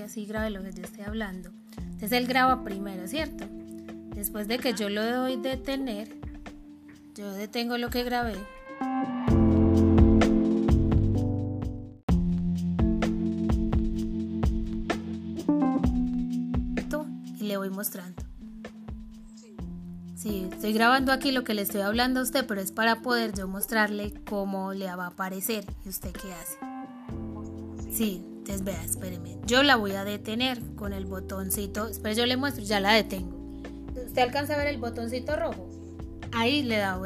así grabe lo que yo estoy hablando. Entonces él graba primero, ¿cierto? Después de que yo lo doy detener, yo detengo lo que grabé. Y le voy mostrando. Sí, estoy grabando aquí lo que le estoy hablando a usted, pero es para poder yo mostrarle cómo le va a aparecer y usted qué hace. Sí, entonces vea, espéreme. Yo la voy a detener con el botoncito. Espera, yo le muestro, ya la detengo. ¿Usted alcanza a ver el botoncito rojo? Ahí le da